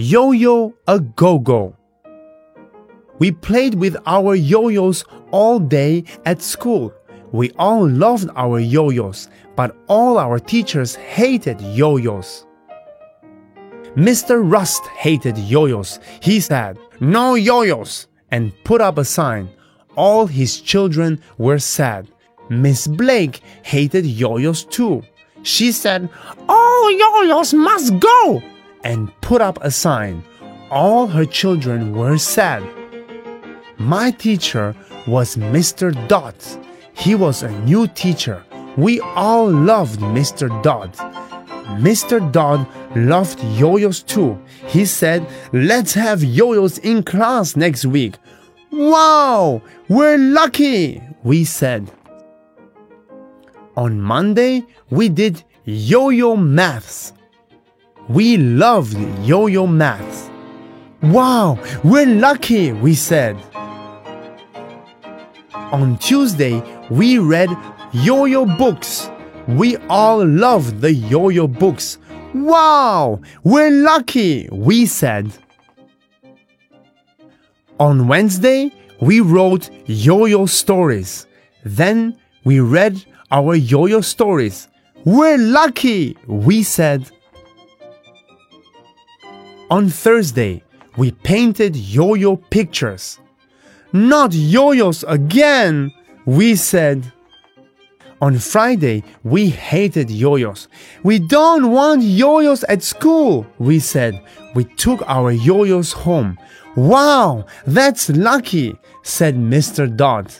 Yo Yo a Go Go. We played with our yo yo's all day at school. We all loved our yo yo's, but all our teachers hated yo yo's. Mr. Rust hated yo yo's. He said, No yo yo's, and put up a sign. All his children were sad. Miss Blake hated yo yo's too. She said, All yo yo's must go, and put up a sign. All her children were sad. My teacher was Mr. Dodd. He was a new teacher. We all loved Mr. Dodd. Mr. Dodd loved yo-yos too. He said, let's have yo-yos in class next week. Wow, we're lucky, we said. On Monday, we did yo-yo maths. We loved yo-yo maths. Wow, we're lucky, we said. On Tuesday, we read yo yo books. We all loved the yo yo books. Wow, we're lucky, we said. On Wednesday, we wrote yo yo stories. Then we read our yo yo stories. We're lucky, we said. On Thursday, we painted yo yo pictures. Not yo yo's again, we said. On Friday, we hated yo yo's. We don't want yo yo's at school, we said. We took our yo yo's home. Wow, that's lucky, said Mr. Dodd.